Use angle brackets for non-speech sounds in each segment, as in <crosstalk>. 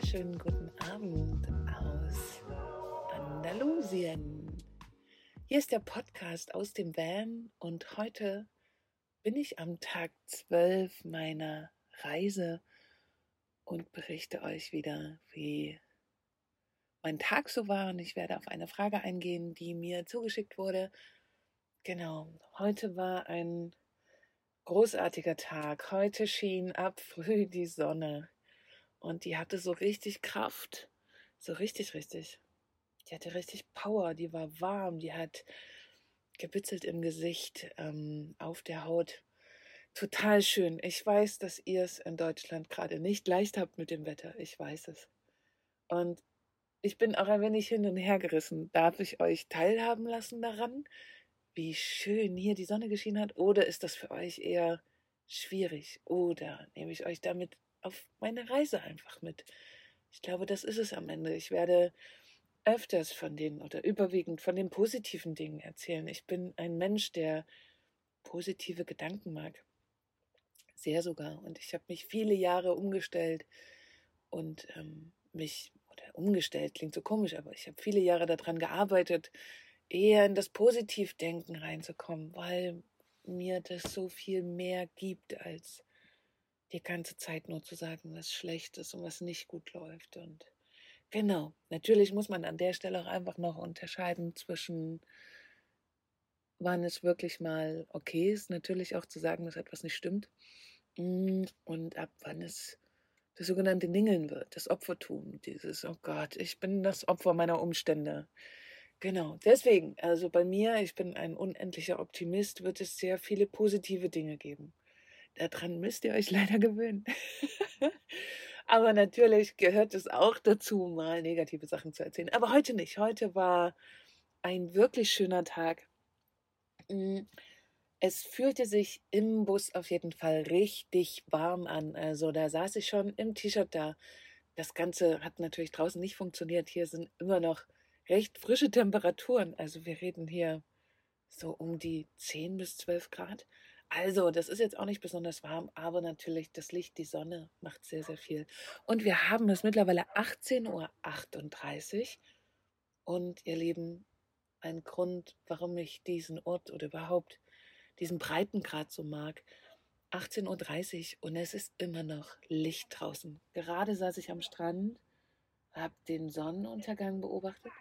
wunderschönen guten Abend aus Andalusien. Hier ist der Podcast aus dem Van und heute bin ich am Tag 12 meiner Reise und berichte euch wieder, wie mein Tag so war und ich werde auf eine Frage eingehen, die mir zugeschickt wurde. Genau, heute war ein großartiger Tag. Heute schien ab früh die Sonne. Und die hatte so richtig Kraft. So richtig, richtig. Die hatte richtig Power. Die war warm. Die hat gebitzelt im Gesicht, ähm, auf der Haut. Total schön. Ich weiß, dass ihr es in Deutschland gerade nicht leicht habt mit dem Wetter. Ich weiß es. Und ich bin auch ein wenig hin und her gerissen. Darf ich euch teilhaben lassen daran, wie schön hier die Sonne geschienen hat? Oder ist das für euch eher schwierig? Oder nehme ich euch damit auf meine Reise einfach mit. Ich glaube, das ist es am Ende. Ich werde öfters von den oder überwiegend von den positiven Dingen erzählen. Ich bin ein Mensch, der positive Gedanken mag. Sehr sogar. Und ich habe mich viele Jahre umgestellt und ähm, mich, oder umgestellt klingt so komisch, aber ich habe viele Jahre daran gearbeitet, eher in das Positivdenken reinzukommen, weil mir das so viel mehr gibt als die ganze Zeit nur zu sagen, was schlecht ist und was nicht gut läuft. Und genau, natürlich muss man an der Stelle auch einfach noch unterscheiden zwischen, wann es wirklich mal okay ist, natürlich auch zu sagen, dass etwas nicht stimmt, mm, und ab wann es das sogenannte Ningeln wird, das Opfertum, dieses, oh Gott, ich bin das Opfer meiner Umstände. Genau, deswegen, also bei mir, ich bin ein unendlicher Optimist, wird es sehr viele positive Dinge geben. Daran müsst ihr euch leider gewöhnen. <laughs> Aber natürlich gehört es auch dazu, mal negative Sachen zu erzählen. Aber heute nicht. Heute war ein wirklich schöner Tag. Mm, es fühlte sich im Bus auf jeden Fall richtig warm an. Also da saß ich schon im T-Shirt da. Das Ganze hat natürlich draußen nicht funktioniert. Hier sind immer noch recht frische Temperaturen. Also wir reden hier so um die 10 bis 12 Grad. Also, das ist jetzt auch nicht besonders warm, aber natürlich das Licht, die Sonne macht sehr, sehr viel. Und wir haben es mittlerweile 18.38 Uhr. Und ihr Lieben, ein Grund, warum ich diesen Ort oder überhaupt diesen Breitengrad so mag. 18.30 Uhr und es ist immer noch Licht draußen. Gerade saß ich am Strand, habe den Sonnenuntergang beobachtet.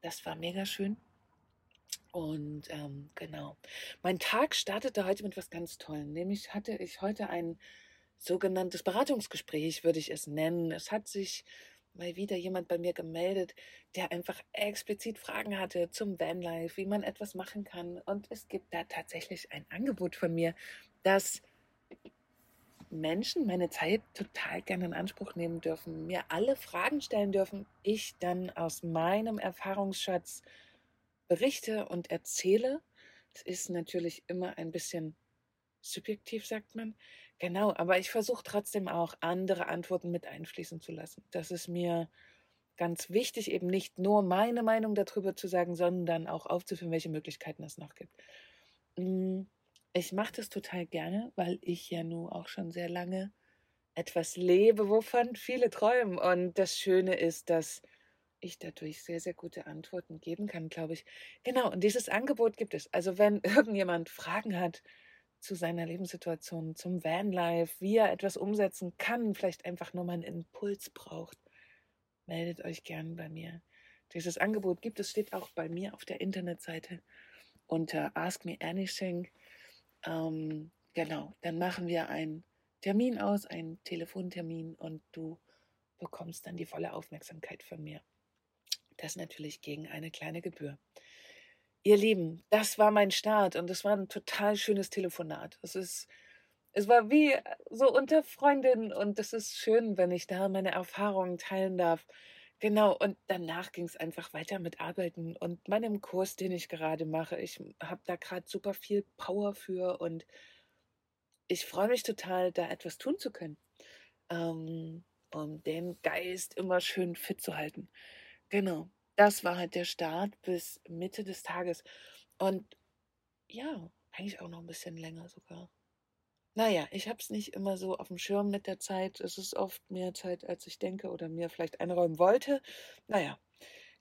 Das war mega schön. Und ähm, genau, mein Tag startete heute mit was ganz Tollem. Nämlich hatte ich heute ein sogenanntes Beratungsgespräch, würde ich es nennen. Es hat sich mal wieder jemand bei mir gemeldet, der einfach explizit Fragen hatte zum Vanlife, wie man etwas machen kann. Und es gibt da tatsächlich ein Angebot von mir, dass Menschen meine Zeit total gerne in Anspruch nehmen dürfen, mir alle Fragen stellen dürfen, ich dann aus meinem Erfahrungsschatz berichte und erzähle. Es ist natürlich immer ein bisschen subjektiv, sagt man. Genau, aber ich versuche trotzdem auch andere Antworten mit einfließen zu lassen. Das ist mir ganz wichtig, eben nicht nur meine Meinung darüber zu sagen, sondern auch aufzuführen, welche Möglichkeiten es noch gibt. Mm, ich mache das total gerne, weil ich ja nun auch schon sehr lange etwas lebe, wovon viele träumen. Und das Schöne ist, dass ich dadurch sehr, sehr gute Antworten geben kann, glaube ich. Genau, und dieses Angebot gibt es. Also wenn <laughs> irgendjemand Fragen hat zu seiner Lebenssituation, zum Vanlife, wie er etwas umsetzen kann, vielleicht einfach nur mal einen Impuls braucht, meldet euch gern bei mir. Dieses Angebot gibt es, steht auch bei mir auf der Internetseite unter Ask Me Anything. Ähm, genau, dann machen wir einen Termin aus, einen Telefontermin und du bekommst dann die volle Aufmerksamkeit von mir. Das natürlich gegen eine kleine Gebühr. Ihr Lieben, das war mein Start und es war ein total schönes Telefonat. Es ist, es war wie so unter Freundinnen und es ist schön, wenn ich da meine Erfahrungen teilen darf. Genau, und danach ging es einfach weiter mit Arbeiten und meinem Kurs, den ich gerade mache. Ich habe da gerade super viel Power für und ich freue mich total, da etwas tun zu können, ähm, um den Geist immer schön fit zu halten. Genau. Das war halt der Start bis Mitte des Tages. Und ja, eigentlich auch noch ein bisschen länger sogar. naja, ich habe es nicht immer so auf dem Schirm mit der Zeit. Es ist oft mehr Zeit, als ich denke oder mir vielleicht einräumen wollte. Naja,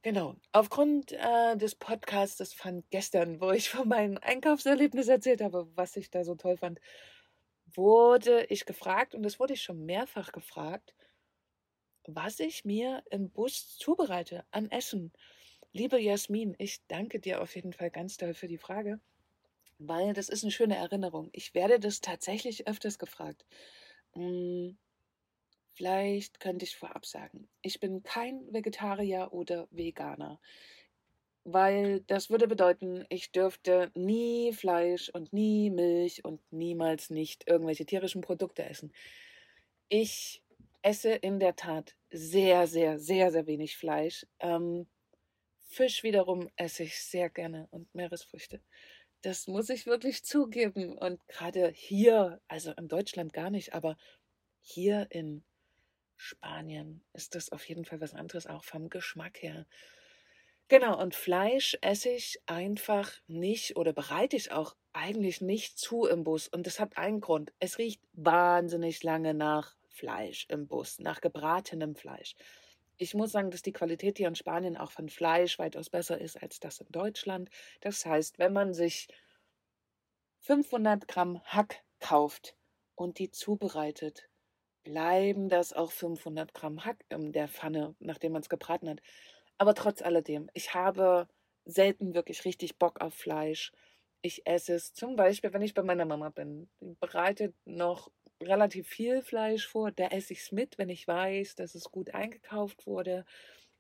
genau. Aufgrund äh, des Podcasts von gestern, wo ich <laughs> von meinem Einkaufserlebnis erzählt habe, was ich da so toll fand, wurde ich gefragt, und das wurde ich schon mehrfach gefragt, was ich mir im Bus zubereite an Essen. Liebe Jasmin, ich danke dir auf jeden Fall ganz doll für die Frage weil das ist eine schöne Erinnerung. Ich werde das tatsächlich öfters gefragt. Hm, vielleicht könnte ich vorab sagen, ich bin kein Vegetarier oder Veganer, weil das würde bedeuten, ich dürfte nie Fleisch und nie Milch und niemals nicht irgendwelche tierischen Produkte essen. Ich esse in der Tat sehr, sehr, sehr, sehr wenig Fleisch. Ähm, Fisch wiederum esse ich sehr gerne und Meeresfrüchte. Das muss ich wirklich zugeben. Und gerade hier, also in Deutschland gar nicht, aber hier in Spanien ist das auf jeden Fall was anderes, auch vom Geschmack her. Genau, und Fleisch esse ich einfach nicht oder bereite ich auch eigentlich nicht zu im Bus. Und das hat einen Grund. Es riecht wahnsinnig lange nach Fleisch im Bus, nach gebratenem Fleisch ich muss sagen, dass die Qualität hier in Spanien auch von Fleisch weitaus besser ist als das in Deutschland. Das heißt, wenn man sich 500 Gramm Hack kauft und die zubereitet, bleiben das auch 500 Gramm Hack in der Pfanne, nachdem man es gebraten hat. Aber trotz alledem, ich habe selten wirklich richtig Bock auf Fleisch. Ich esse es zum Beispiel, wenn ich bei meiner Mama bin. Die bereitet noch relativ viel Fleisch vor. Da esse ich es mit, wenn ich weiß, dass es gut eingekauft wurde.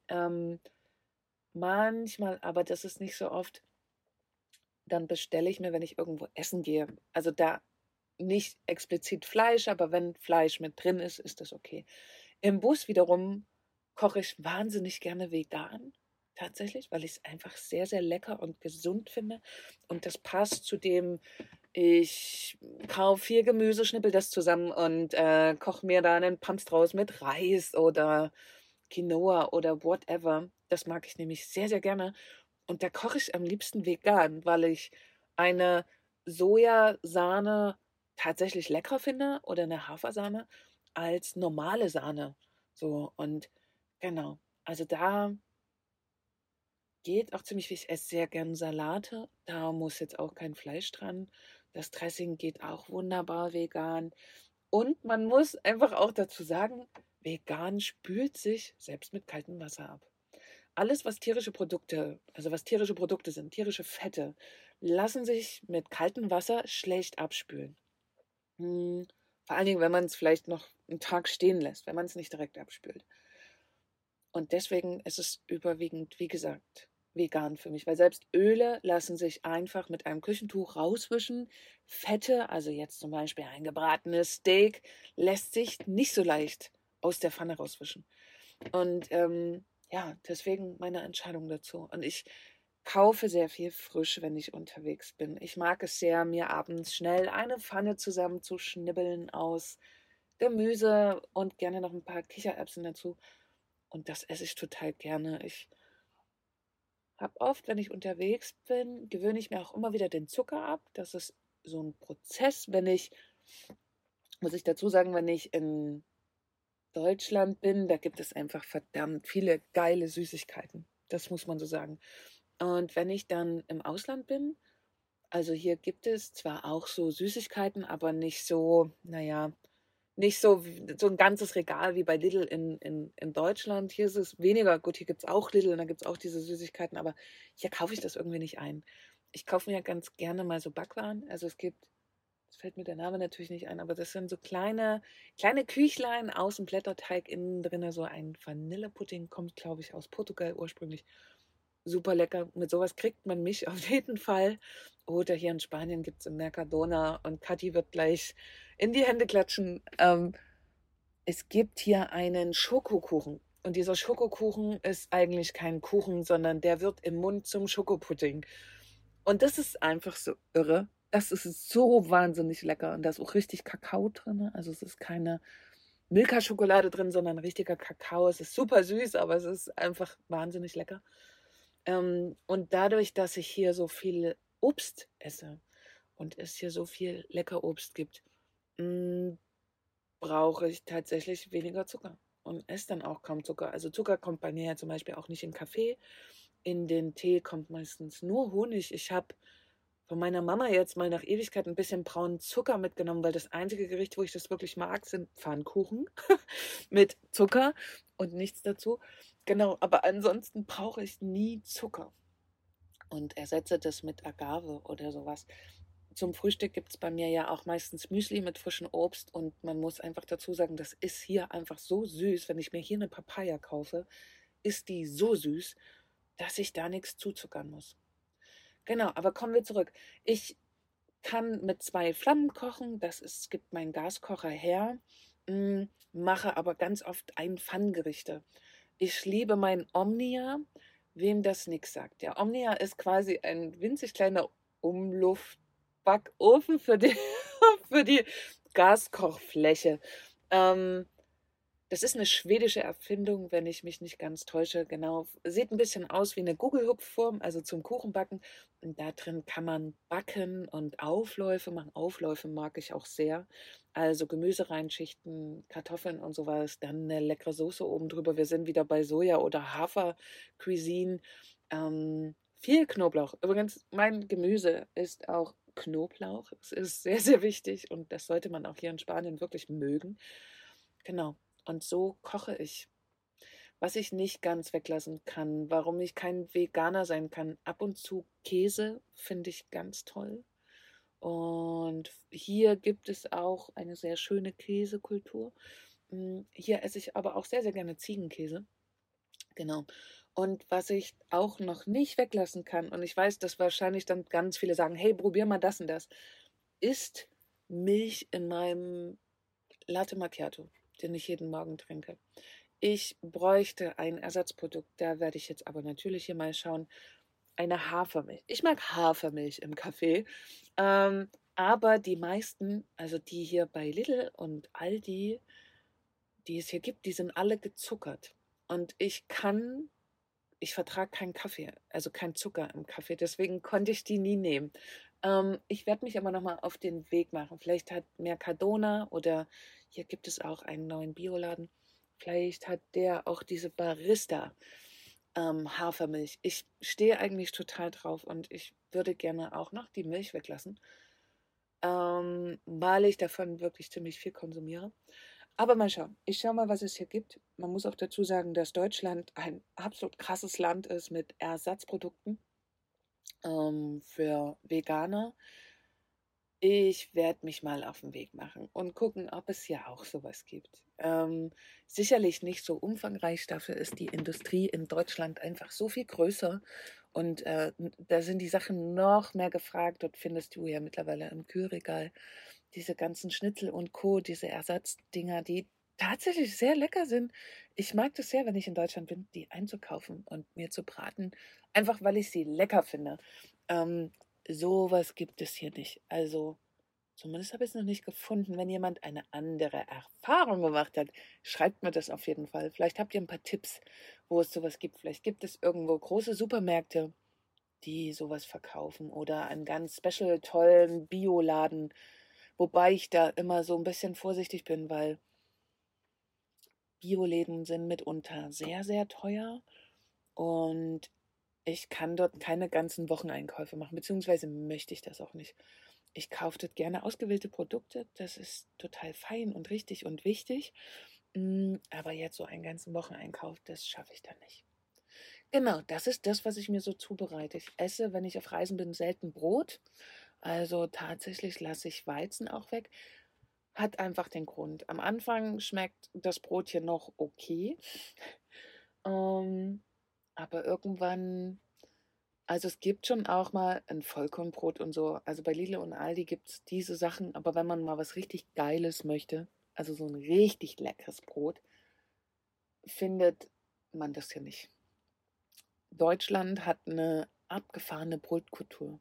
Ähm, manchmal, aber das ist nicht so oft, dann bestelle ich mir, wenn ich irgendwo essen gehe. Also da nicht explizit Fleisch, aber wenn Fleisch mit drin ist, ist das okay. Im Bus wiederum koche ich wahnsinnig gerne vegan tatsächlich, weil ich es einfach sehr, sehr lecker und gesund finde. Und das passt zu dem, ich kaufe viel Gemüse, schnippel das zusammen und äh, koche mir da einen Panztraus mit Reis oder Quinoa oder whatever. Das mag ich nämlich sehr, sehr gerne. Und da koche ich am liebsten vegan, weil ich eine Sojasahne tatsächlich lecker finde oder eine Hafersahne als normale Sahne. So und genau. Also da geht auch ziemlich viel. Ich esse sehr gern Salate. Da muss jetzt auch kein Fleisch dran. Das Dressing geht auch wunderbar vegan. Und man muss einfach auch dazu sagen, vegan spült sich selbst mit kaltem Wasser ab. Alles, was tierische Produkte, also was tierische Produkte sind, tierische Fette, lassen sich mit kaltem Wasser schlecht abspülen. Hm, vor allen Dingen, wenn man es vielleicht noch einen Tag stehen lässt, wenn man es nicht direkt abspült. Und deswegen ist es überwiegend, wie gesagt, vegan für mich, weil selbst Öle lassen sich einfach mit einem Küchentuch rauswischen. Fette, also jetzt zum Beispiel ein gebratenes Steak, lässt sich nicht so leicht aus der Pfanne rauswischen. Und ähm, ja, deswegen meine Entscheidung dazu. Und ich kaufe sehr viel frisch, wenn ich unterwegs bin. Ich mag es sehr, mir abends schnell eine Pfanne zusammenzuschnibbeln aus Gemüse und gerne noch ein paar Kichererbsen dazu. Und das esse ich total gerne. Ich habe oft, wenn ich unterwegs bin, gewöhne ich mir auch immer wieder den Zucker ab. Das ist so ein Prozess, wenn ich, muss ich dazu sagen, wenn ich in Deutschland bin, da gibt es einfach verdammt viele geile Süßigkeiten. Das muss man so sagen. Und wenn ich dann im Ausland bin, also hier gibt es zwar auch so Süßigkeiten, aber nicht so, naja, nicht so, so ein ganzes Regal wie bei Lidl in, in, in Deutschland. Hier ist es weniger. Gut, hier gibt es auch Lidl und da gibt es auch diese Süßigkeiten, aber hier kaufe ich das irgendwie nicht ein. Ich kaufe mir ja ganz gerne mal so Backwaren. Also es gibt, es fällt mir der Name natürlich nicht ein, aber das sind so kleine, kleine Küchlein aus dem Blätterteig, innen drin so ein Vanillepudding, kommt glaube ich aus Portugal ursprünglich super lecker. Mit sowas kriegt man mich <laughs> auf jeden Fall. Oder hier in Spanien gibt es im Mercadona und Kathi wird gleich in die Hände klatschen. Ähm, es gibt hier einen Schokokuchen. Und dieser Schokokuchen ist eigentlich kein Kuchen, sondern der wird im Mund zum Schokopudding. Und das ist einfach so irre. Das ist so wahnsinnig lecker. Und da ist auch richtig Kakao drin. Also es ist keine Milka-Schokolade drin, sondern richtiger Kakao. Es ist super süß, aber es ist einfach wahnsinnig lecker. Ähm, und dadurch, dass ich hier so viel Obst esse und es hier so viel lecker Obst gibt, hm, brauche ich tatsächlich weniger Zucker und esse dann auch kaum Zucker. Also Zucker kommt bei mir zum Beispiel auch nicht in Kaffee. In den Tee kommt meistens nur Honig. Ich habe von meiner Mama jetzt mal nach Ewigkeit ein bisschen braunen Zucker mitgenommen, weil das einzige Gericht, wo ich das wirklich mag, sind Pfannkuchen <laughs> mit Zucker und nichts dazu. Genau, aber ansonsten brauche ich nie Zucker und ersetze das mit Agave oder sowas. Zum Frühstück gibt es bei mir ja auch meistens Müsli mit frischem Obst und man muss einfach dazu sagen, das ist hier einfach so süß. Wenn ich mir hier eine Papaya kaufe, ist die so süß, dass ich da nichts zuzuckern muss. Genau, aber kommen wir zurück. Ich kann mit zwei Flammen kochen, das ist, gibt mein Gaskocher her, mm, mache aber ganz oft ein Pfannengerichte. Ich liebe mein Omnia, wem das nichts sagt. Der Omnia ist quasi ein winzig kleiner Umluft Backofen für die, <laughs> für die Gaskochfläche. Ähm, das ist eine schwedische Erfindung, wenn ich mich nicht ganz täusche. Genau, sieht ein bisschen aus wie eine Gugelhupfform, also zum Kuchenbacken. Und da drin kann man backen und Aufläufe machen. Aufläufe mag ich auch sehr. Also Gemüse reinschichten, Kartoffeln und sowas, dann eine leckere Soße oben drüber. Wir sind wieder bei Soja- oder Hafer-Cuisine. Ähm, viel Knoblauch. Übrigens, mein Gemüse ist auch Knoblauch. Es ist sehr, sehr wichtig und das sollte man auch hier in Spanien wirklich mögen. Genau. Und so koche ich. Was ich nicht ganz weglassen kann, warum ich kein Veganer sein kann. Ab und zu Käse finde ich ganz toll. Und hier gibt es auch eine sehr schöne Käsekultur. Hm, hier esse ich aber auch sehr, sehr gerne Ziegenkäse. Genau. Und was ich auch noch nicht weglassen kann, und ich weiß, dass wahrscheinlich dann ganz viele sagen, hey, probier mal das und das, ist Milch in meinem Latte Macchiato, den ich jeden Morgen trinke. Ich bräuchte ein Ersatzprodukt, da werde ich jetzt aber natürlich hier mal schauen. Eine Hafermilch. Ich mag Hafermilch im Kaffee, ähm, aber die meisten, also die hier bei Lidl und Aldi, die es hier gibt, die sind alle gezuckert. Und ich kann ich vertrage keinen Kaffee, also kein Zucker im Kaffee. Deswegen konnte ich die nie nehmen. Ähm, ich werde mich aber nochmal auf den Weg machen. Vielleicht hat Mercadona oder hier gibt es auch einen neuen Bioladen. Vielleicht hat der auch diese Barista ähm, Hafermilch. Ich stehe eigentlich total drauf und ich würde gerne auch noch die Milch weglassen, ähm, weil ich davon wirklich ziemlich viel konsumiere. Aber mal schauen. Ich schaue mal, was es hier gibt. Man muss auch dazu sagen, dass Deutschland ein absolut krasses Land ist mit Ersatzprodukten ähm, für Veganer. Ich werde mich mal auf den Weg machen und gucken, ob es hier auch sowas gibt. Ähm, sicherlich nicht so umfangreich, dafür ist die Industrie in Deutschland einfach so viel größer und äh, da sind die Sachen noch mehr gefragt. Dort findest du ja mittlerweile im Kühlregal diese ganzen Schnitzel und Co., diese Ersatzdinger, die tatsächlich sehr lecker sind. Ich mag das sehr, wenn ich in Deutschland bin, die einzukaufen und mir zu braten, einfach weil ich sie lecker finde. Ähm, sowas gibt es hier nicht. Also zumindest habe ich es noch nicht gefunden. Wenn jemand eine andere Erfahrung gemacht hat, schreibt mir das auf jeden Fall. Vielleicht habt ihr ein paar Tipps, wo es sowas gibt. Vielleicht gibt es irgendwo große Supermärkte, die sowas verkaufen oder einen ganz special tollen Bioladen Wobei ich da immer so ein bisschen vorsichtig bin, weil Bioläden sind mitunter sehr, sehr teuer und ich kann dort keine ganzen Wocheneinkäufe machen, beziehungsweise möchte ich das auch nicht. Ich kaufe dort gerne ausgewählte Produkte, das ist total fein und richtig und wichtig. Mm, aber jetzt so einen ganzen Wocheneinkauf, das schaffe ich dann nicht. Genau, das ist das, was ich mir so zubereite. Ich esse, wenn ich auf Reisen bin, selten Brot. Also tatsächlich lasse ich Weizen auch weg. Hat einfach den Grund. Am Anfang schmeckt das Brotchen noch okay. ähm, aber irgendwann, also es gibt schon auch mal ein Vollkornbrot und so. Also bei Lidl und Aldi gibt es diese Sachen. Aber wenn man mal was richtig Geiles möchte, also so ein richtig leckeres Brot, findet man das hier nicht. Deutschland hat eine abgefahrene Brotkultur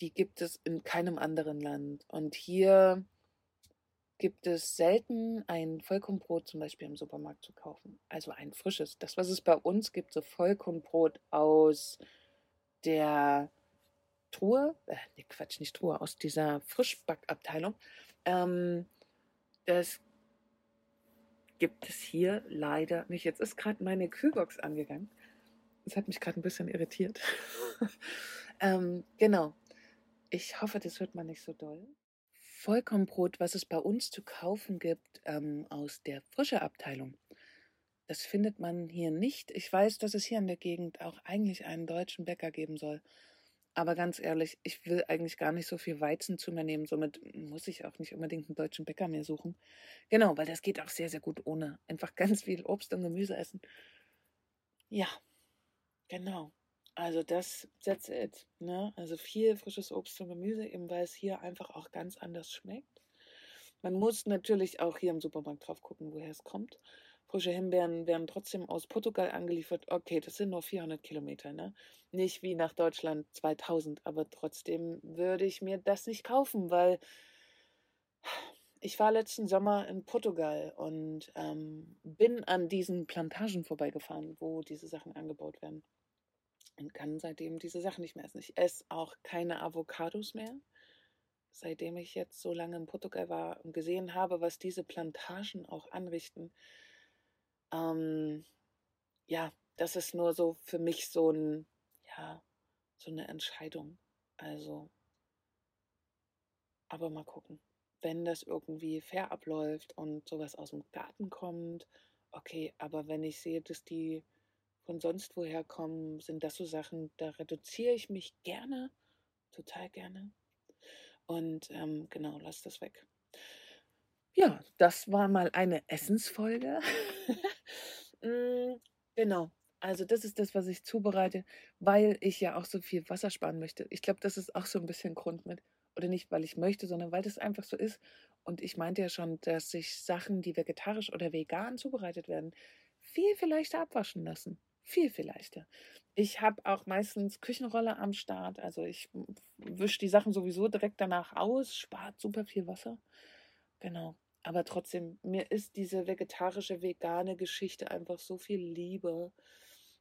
die gibt es in keinem anderen Land. Und hier gibt es selten ein Vollkornbrot zum Beispiel im Supermarkt zu kaufen. Also ein frisches. Das, was es bei uns gibt, so Vollkornbrot aus der Truhe, äh, nee, Quatsch, nicht Truhe, aus dieser Frischbackabteilung, ähm, Das gibt es hier leider nicht. Jetzt ist gerade meine Kühlbox angegangen. Das hat mich gerade ein bisschen irritiert. <laughs> ähm, genau. Ich hoffe, das hört man nicht so doll. Vollkornbrot, was es bei uns zu kaufen gibt, ähm, aus der frische Abteilung. Das findet man hier nicht. Ich weiß, dass es hier in der Gegend auch eigentlich einen deutschen Bäcker geben soll. Aber ganz ehrlich, ich will eigentlich gar nicht so viel Weizen zu mir nehmen. Somit muss ich auch nicht unbedingt einen deutschen Bäcker mehr suchen. Genau, weil das geht auch sehr, sehr gut ohne. Einfach <laughs> ganz viel Obst und Gemüse essen. Ja, genau. Also das, that's it. Ne? Also viel frisches Obst und Gemüse, eben weil es hier einfach auch ganz anders schmeckt. Man muss natürlich auch hier im Supermarkt drauf gucken, woher es kommt. Frische Himbeeren werden trotzdem aus Portugal angeliefert. Okay, das sind nur 400 Kilometer, ne? Nicht wie nach Deutschland 2000, aber trotzdem würde ich mir das nicht kaufen, weil ich war letzten Sommer in Portugal und ähm, bin an diesen Plantagen vorbeigefahren, wo diese Sachen angebaut werden. Und kann seitdem diese Sachen nicht mehr essen. Ich esse auch keine Avocados mehr. Seitdem ich jetzt so lange in Portugal war und gesehen habe, was diese Plantagen auch anrichten, ähm, ja, das ist nur so für mich so ein, ja, so eine Entscheidung. Also, aber mal gucken. Wenn das irgendwie fair abläuft und sowas aus dem Garten kommt, okay, aber wenn ich sehe, dass die von sonst woher kommen, sind das so Sachen, da reduziere ich mich gerne, total gerne. Und ähm, genau, lass das weg. Ja, das war mal eine Essensfolge. <laughs> Mm, genau. Also das ist das, was ich zubereite, weil ich ja auch so viel Wasser sparen möchte. Ich glaube, das ist auch so ein bisschen Grund mit. Oder nicht, weil ich möchte, sondern weil das einfach so ist. Und ich meinte ja schon, dass sich Sachen, die vegetarisch oder vegan zubereitet werden, viel, viel leichter abwaschen lassen. Viel, viel leichter. Ich habe auch meistens Küchenrolle am Start. Also ich wische die Sachen sowieso direkt danach aus, spart super viel Wasser. Genau. Aber trotzdem, mir ist diese vegetarische, vegane Geschichte einfach so viel lieber.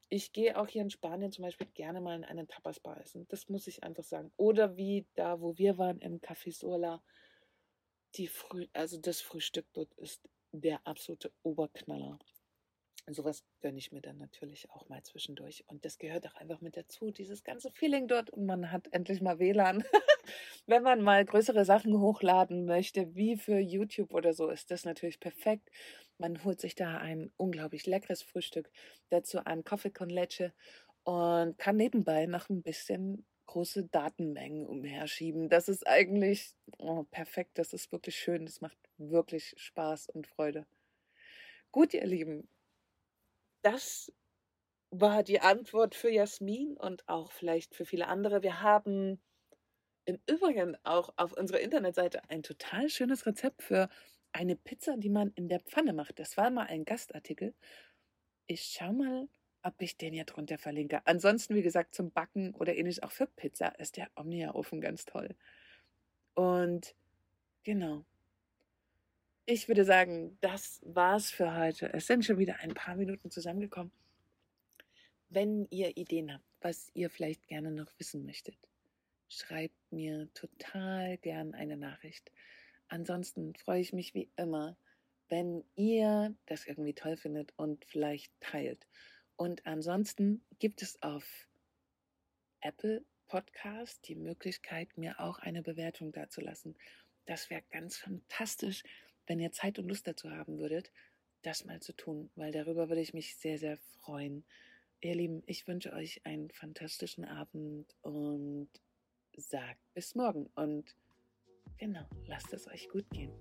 Ich gehe auch hier in Spanien zum Beispiel gerne mal in einen Tapas-Bar essen. Das muss ich einfach sagen. Oder wie da, wo wir waren, im Café Sola. Die Früh also das Frühstück dort ist der absolute Oberknaller. Sowas gönne ich mir dann natürlich auch mal zwischendurch. Und das gehört auch einfach mit dazu, dieses ganze Feeling dort. Und man hat endlich mal WLAN. <laughs> Wenn man mal größere Sachen hochladen möchte, wie für YouTube oder so, ist das natürlich perfekt. Man holt sich da ein unglaublich leckeres Frühstück, dazu ein Kaffee con Leche und kann nebenbei noch ein bisschen große Datenmengen umherschieben. Das ist eigentlich oh, perfekt. Das ist wirklich schön. Das macht wirklich Spaß und Freude. Gut, ihr Lieben, das war die Antwort für Jasmin und auch vielleicht für viele andere. Wir haben im Übrigen auch auf unserer Internetseite ein total schönes Rezept für eine Pizza, die man in der Pfanne macht. Das war mal ein Gastartikel. Ich schau mal, ob ich den hier drunter verlinke. Ansonsten, wie gesagt, zum Backen oder ähnlich auch für Pizza ist der Omnia-Ofen ganz toll. Und genau, ich würde sagen, das war's für heute. Es sind schon wieder ein paar Minuten zusammengekommen. Wenn ihr Ideen habt, was ihr vielleicht gerne noch wissen möchtet, schreibt mir total gern eine Nachricht. Ansonsten freue ich mich wie immer, wenn ihr das irgendwie toll findet und vielleicht teilt. Und ansonsten gibt es auf Apple Podcast die Möglichkeit, mir auch eine Bewertung dazulassen. Das wäre ganz fantastisch, wenn ihr Zeit und Lust dazu haben würdet, das mal zu tun, weil darüber würde ich mich sehr, sehr freuen. Ihr Lieben, ich wünsche euch einen fantastischen Abend und sagt bis morgen. Und genau, lasst es euch gut gehen.